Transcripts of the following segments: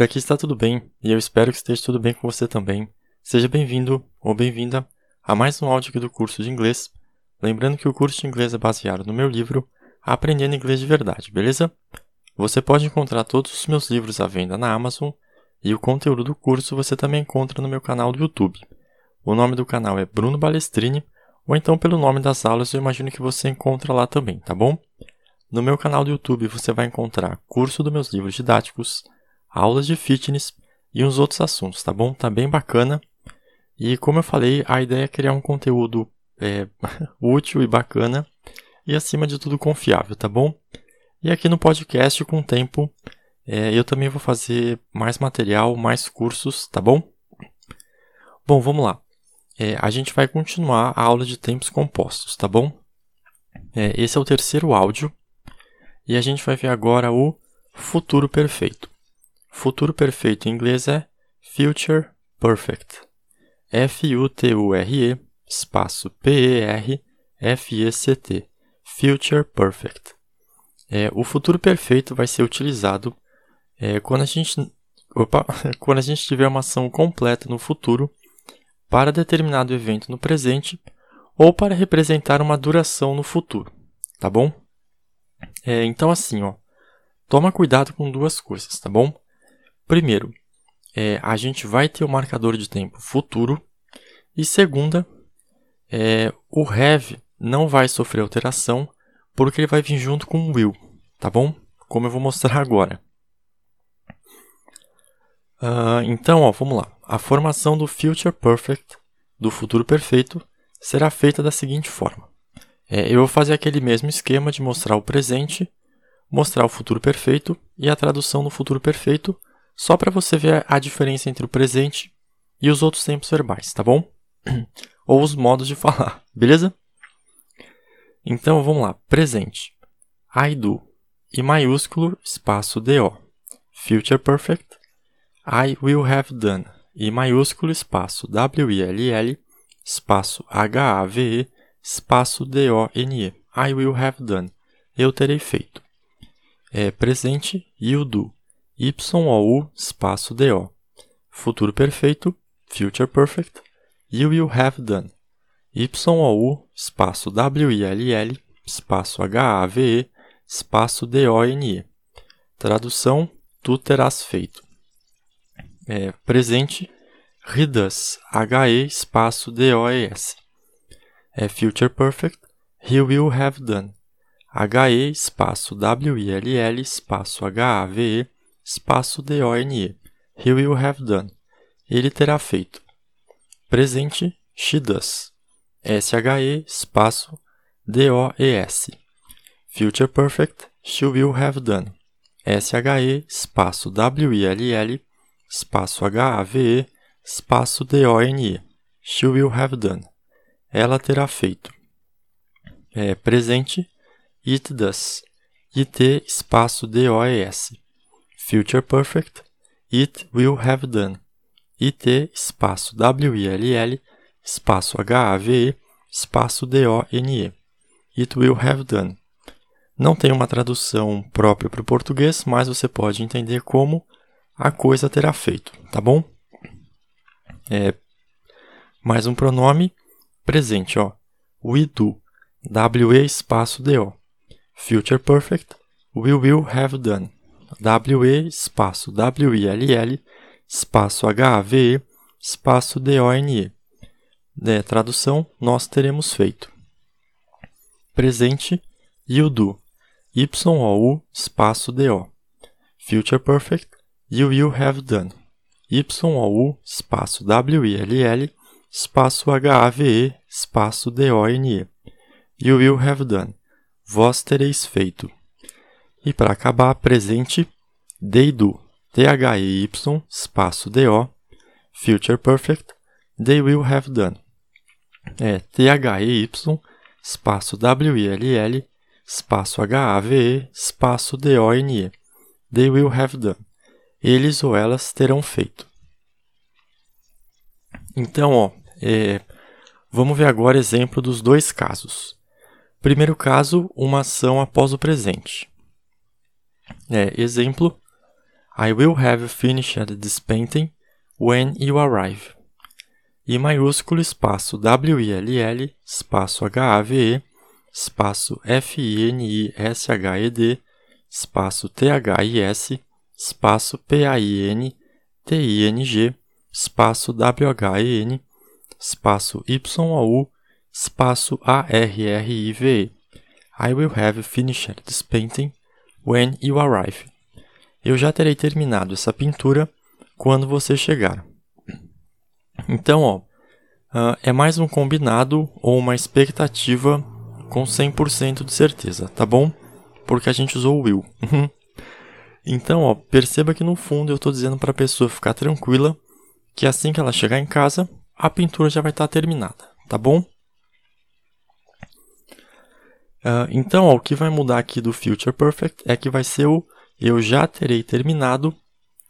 Por aqui está tudo bem e eu espero que esteja tudo bem com você também. Seja bem-vindo ou bem-vinda a mais um áudio aqui do curso de inglês. Lembrando que o curso de inglês é baseado no meu livro Aprendendo Inglês de Verdade, beleza? Você pode encontrar todos os meus livros à venda na Amazon e o conteúdo do curso você também encontra no meu canal do YouTube. O nome do canal é Bruno Balestrini, ou então pelo nome das aulas eu imagino que você encontra lá também, tá bom? No meu canal do YouTube você vai encontrar curso dos meus livros didáticos, aulas de fitness e uns outros assuntos, tá bom? Tá bem bacana. E como eu falei, a ideia é criar um conteúdo é, útil e bacana e acima de tudo confiável, tá bom? E aqui no podcast, com o tempo, é, eu também vou fazer mais material, mais cursos, tá bom? Bom, vamos lá. É, a gente vai continuar a aula de tempos compostos, tá bom? É, esse é o terceiro áudio e a gente vai ver agora o futuro perfeito. Futuro perfeito em inglês é Future Perfect. F-U-T-U-R-E espaço P-E-R-F-E-C-T. Future Perfect. É, o futuro perfeito vai ser utilizado é, quando, a gente, opa, quando a gente tiver uma ação completa no futuro para determinado evento no presente ou para representar uma duração no futuro, tá bom? É, então, assim, ó, toma cuidado com duas coisas, tá bom? Primeiro, é, a gente vai ter o marcador de tempo futuro. E segunda, é, o have não vai sofrer alteração porque ele vai vir junto com o will, tá bom? Como eu vou mostrar agora. Uh, então, ó, vamos lá. A formação do future perfect, do futuro perfeito, será feita da seguinte forma. É, eu vou fazer aquele mesmo esquema de mostrar o presente, mostrar o futuro perfeito e a tradução no futuro perfeito, só para você ver a diferença entre o presente e os outros tempos verbais, tá bom? Ou os modos de falar, beleza? Então vamos lá. Presente. I do. I maiúsculo, espaço DO. Future Perfect. I will have done. I maiúsculo, espaço WILL, espaço HAVE, espaço D-O-N-E. I will have done. Eu terei feito. É presente, you do. Y-O-U, espaço D-O. Futuro perfeito, future perfect. You will have done. Y-O-U, espaço W-I-L-L, espaço H-A-V-E, espaço D-O-N-E. Tradução, tu terás feito. É, presente, does, H-E, espaço D-O-E-S é Future Perfect, He Will Have Done. H-E espaço W-I-L-L espaço H-A-V-E espaço D-O-N-E. He will have done. Ele terá feito. Presente, she does. S-H-E espaço D-O-E-S. Future Perfect, she will have done. S-H-E espaço W-I-L-L espaço H-A-V-E espaço D-O-N-E. She will have done ela terá feito. É, presente, it does. It espaço D-O-E-S. Future Perfect, it will have done. It espaço W-I-L-L espaço H-A-V-E espaço D-O-N-E. It will have done. Não tem uma tradução própria para o português, mas você pode entender como a coisa terá feito, tá bom? É, mais um pronome presente, ó. We do. W-E espaço D-O. Future Perfect. We will have done. W-E espaço W-I-L-L espaço H-A-V-E espaço D-O-N-E. É, tradução, nós teremos feito. Presente, you do. Y-O-U espaço D-O. Future Perfect. You will have done. Y-O-U espaço W-I-L-L espaço H-A-V-E, espaço D-O-N-E. You will have done. Vós tereis feito. E para acabar, presente, they do. T-H-E-Y, espaço D-O, future perfect, they will have done. É T-H-E-Y, espaço W-I-L-L, espaço H-A-V-E, espaço D-O-N-E. They will have done. Eles ou elas terão feito. Então, ó, é, vamos ver agora exemplo dos dois casos. Primeiro caso, uma ação após o presente. É, exemplo, I will have finished this painting when you arrive. I maiúsculo espaço W-I-L-L espaço H-A-V-E espaço F-I-N-I-S-H-E-D espaço T-H-I-S espaço P-A-I-N-T-I-N-G espaço W-H-E-N espaço Y-O-U espaço A-R-R-I-V-E I will have finished this painting when you arrive. Eu já terei terminado essa pintura quando você chegar. Então, ó, uh, é mais um combinado ou uma expectativa com 100% de certeza, tá bom? Porque a gente usou o will. então, ó, perceba que no fundo eu estou dizendo para a pessoa ficar tranquila que assim que ela chegar em casa, a pintura já vai estar tá terminada, tá bom? Uh, então, ó, o que vai mudar aqui do Future Perfect é que vai ser o eu já terei terminado,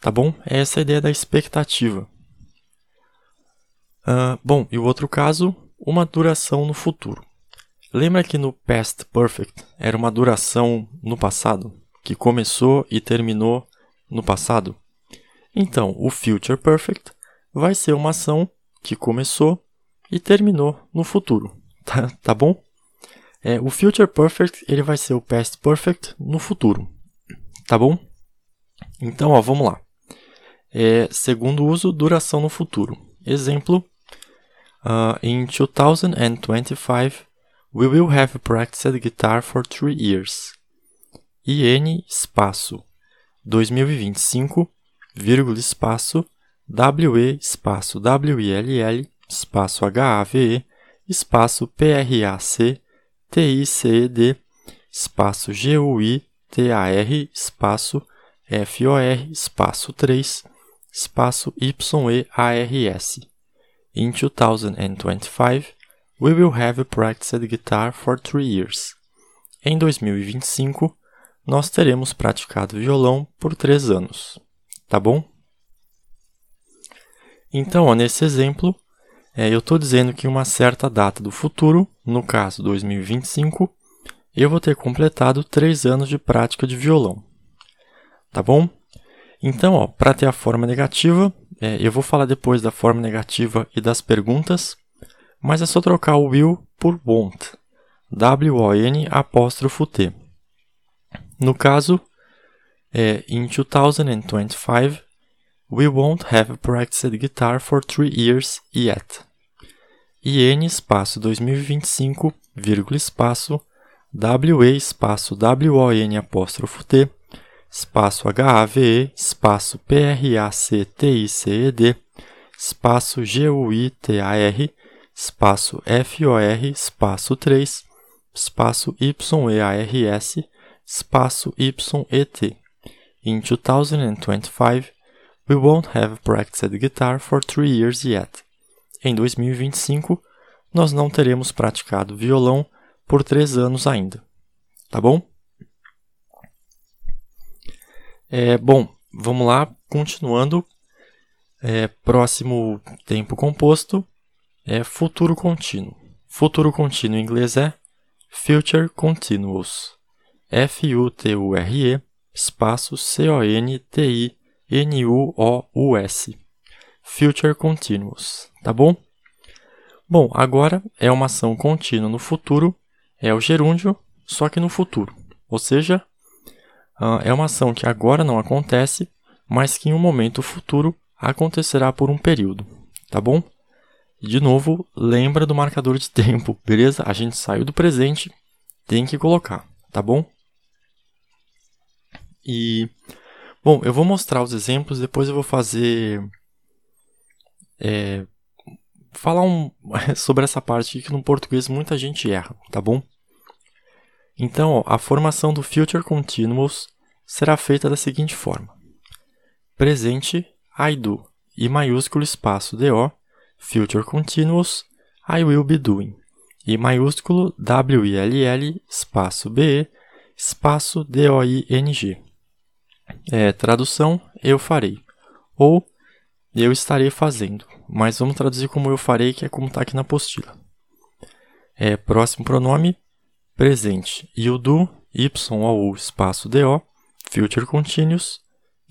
tá bom? É essa a ideia da expectativa. Uh, bom, e o outro caso, uma duração no futuro. Lembra que no Past Perfect era uma duração no passado, que começou e terminou no passado? Então, o Future Perfect vai ser uma ação que começou e terminou no futuro, tá, tá bom? É, o Future Perfect ele vai ser o Past Perfect no futuro. Tá bom? Então, ó, vamos lá. É, segundo uso, duração no futuro. Exemplo: uh, In 2025, we will have practiced guitar for three years. IN espaço 2025, vírgula espaço WE espaço WILL espaço HAVE espaço PRAC TICED espaço GUI TAR espaço FOR espaço 3 espaço YEARS. In 2025, we will have practiced guitar for three years. Em 2025, nós teremos praticado violão por três anos. Tá bom? Então, ó, nesse exemplo, é, eu estou dizendo que uma certa data do futuro, no caso 2025, eu vou ter completado três anos de prática de violão. Tá bom? Então, para ter a forma negativa, é, eu vou falar depois da forma negativa e das perguntas, mas é só trocar o will por won't. W-O-N apóstrofo T. No caso, é, in 2025, we won't have practiced guitar for three years yet. IN espaço 2025, vírgula espaço WE espaço WON apóstrofo T, espaço HAVE, espaço PRACTICED, espaço GUITAR, espaço FOR, espaço 3, espaço YEARS, espaço YET. In 2025, we won't have practiced guitar for three years yet. Em 2025, nós não teremos praticado violão por três anos ainda. Tá bom? É, bom, vamos lá, continuando. É, próximo tempo composto é futuro contínuo. Futuro contínuo em inglês é Future Continuous. F-U-T-U-R-E espaço C-O-N-T-I-N-U-O-U-S. Future Continuous, tá bom? Bom, agora é uma ação contínua no futuro é o gerúndio, só que no futuro. Ou seja, uh, é uma ação que agora não acontece, mas que em um momento futuro acontecerá por um período, tá bom? De novo, lembra do marcador de tempo, beleza? A gente saiu do presente, tem que colocar, tá bom? E bom, eu vou mostrar os exemplos, depois eu vou fazer é, falar um, sobre essa parte que no português muita gente erra, tá bom? Então, ó, a formação do Future Continuous será feita da seguinte forma. Presente, I do, e maiúsculo espaço DO, Future Continuous, I will be doing, e maiúsculo WILL, espaço BE, espaço DOING. É, tradução, eu farei, ou eu estarei fazendo, mas vamos traduzir como eu farei, que é como está aqui na apostila. É, próximo pronome, presente. E o do y ou espaço do, future continuous,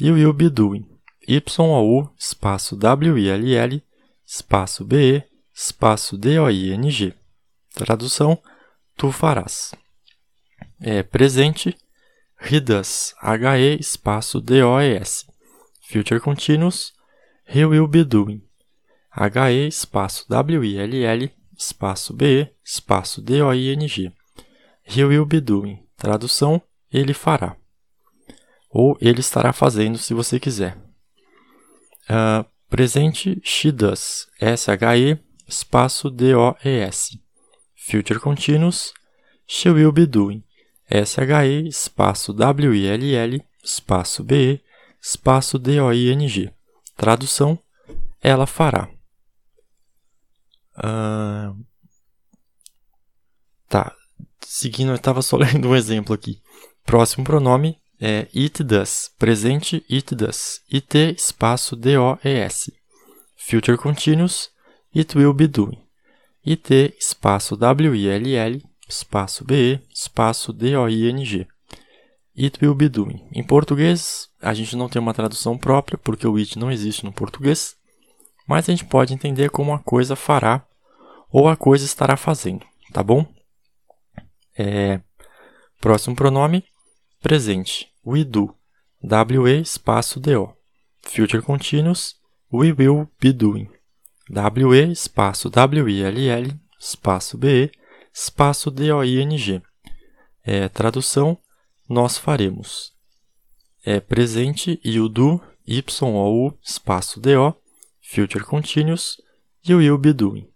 You will be doing. Y-O-U, espaço W-I-L-L, espaço B-E, espaço D-O-I-N-G. Tradução, tu farás. É presente, he does, H-E, espaço D-O-E-S. Future continuous, he will be doing. H-E, espaço W-I-L-L, espaço B-E, espaço D-O-I-N-G. He will be doing. Tradução, ele fará. Ou ele estará fazendo, se você quiser. Uh, presente, she does. S-H-E, espaço D-O-E-S. Future continuous, she will be doing. S-H-E, espaço W-I-L-L, espaço B-E, espaço D-O-I-N-G. Tradução, ela fará. Uh, tá, seguindo, eu estava só lendo um exemplo aqui. Próximo pronome é it does. Presente, it does. It, espaço, D-O-E-S. Future continuous, it will be doing. It, espaço, W-I-L-L, espaço, B-E, espaço, D-O-I-N-G. It will be doing. Em português, a gente não tem uma tradução própria, porque o it não existe no português, mas a gente pode entender como a coisa fará ou a coisa estará fazendo, tá bom? É, próximo pronome, presente. We do. W-E espaço D-O. Future continuous. We will be doing. W-E espaço W-I-L-L espaço B-E espaço D-O-I-N-G. É, tradução, nós faremos. É presente you do, Y-O-U espaço D-O. Future continuous. You will be doing.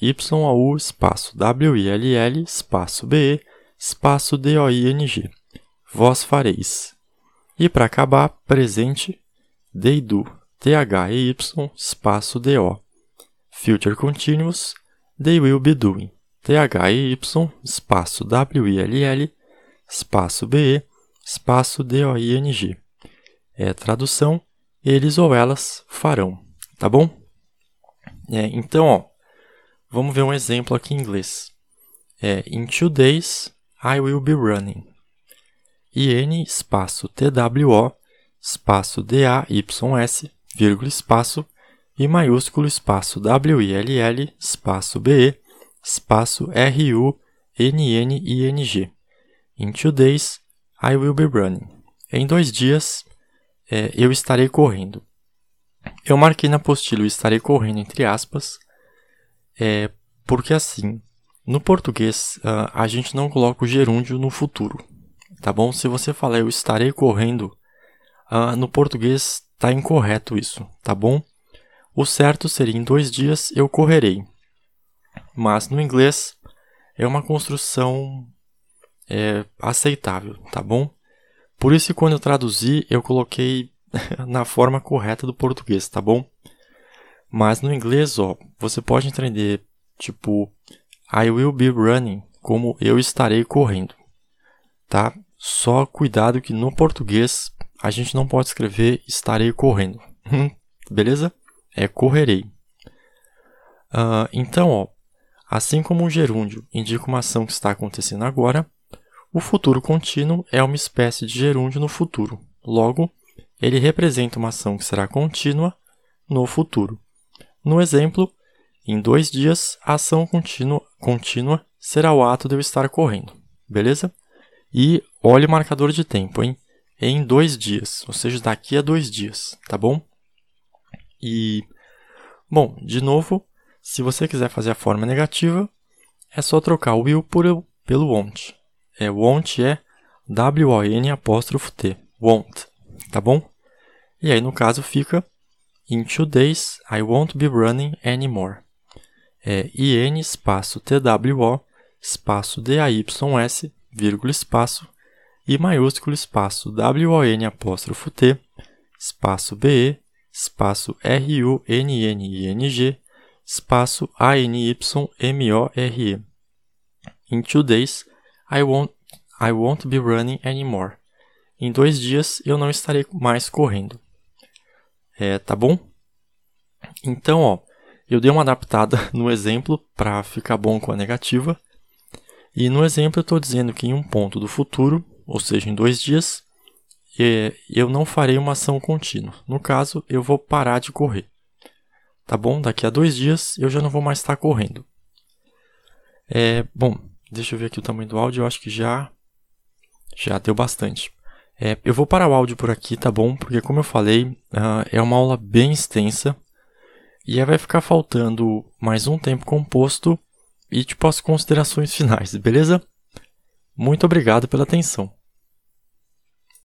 Y-O-U espaço W-I-L-L espaço B-E espaço D-O-I-N-G. Vós fareis. E para acabar, presente, they do. T-H-E-Y espaço D-O. Future continuous, they will be doing. T-H-E-Y espaço W-I-L-L espaço B-E espaço D-O-I-N-G. É tradução, eles ou elas farão. Tá bom? É, então, ó, Vamos ver um exemplo aqui em inglês. É, in two days I will be running. IN espaço TWO espaço DAYS, vírgula espaço e maiúsculo espaço WILL espaço BE espaço RUNNING. In two days I will be running. Em dois dias é, eu estarei correndo. Eu marquei na apostila estarei correndo entre aspas é porque assim, no português uh, a gente não coloca o gerúndio no futuro, tá bom? Se você falar eu estarei correndo, uh, no português está incorreto isso, tá bom? O certo seria em dois dias eu correrei, mas no inglês é uma construção é, aceitável, tá bom? Por isso quando eu traduzi eu coloquei na forma correta do português, tá bom? Mas no inglês, ó, você pode entender tipo I will be running como eu estarei correndo, tá? Só cuidado que no português a gente não pode escrever estarei correndo, beleza? É correrei. Uh, então, ó, assim como o gerúndio indica uma ação que está acontecendo agora, o futuro contínuo é uma espécie de gerúndio no futuro. Logo, ele representa uma ação que será contínua no futuro. No exemplo, em dois dias, a ação contínua, contínua será o ato de eu estar correndo, beleza? E olhe o marcador de tempo, hein? Em dois dias, ou seja, daqui a dois dias, tá bom? E, bom, de novo, se você quiser fazer a forma negativa, é só trocar o will por, pelo won't. É, won't é W-O-N apóstrofo T, won't, tá bom? E aí, no caso, fica In two days, I won't be running anymore. É IN espaço TWO espaço DAYS, vírgula espaço, e maiúsculo espaço WON apóstrofo T, espaço BE, espaço RUNNING, espaço ANYMORE. In two days, I won't, I won't be running anymore. Em dois dias eu não estarei mais correndo. É, tá bom? Então, ó, eu dei uma adaptada no exemplo para ficar bom com a negativa. E no exemplo eu estou dizendo que em um ponto do futuro, ou seja, em dois dias, eu não farei uma ação contínua. No caso, eu vou parar de correr. Tá bom? Daqui a dois dias eu já não vou mais estar correndo. É, bom, deixa eu ver aqui o tamanho do áudio. Eu acho que já, já deu bastante. É, eu vou parar o áudio por aqui, tá bom? Porque, como eu falei, uh, é uma aula bem extensa. E aí vai ficar faltando mais um tempo composto e tipo as considerações finais, beleza? Muito obrigado pela atenção.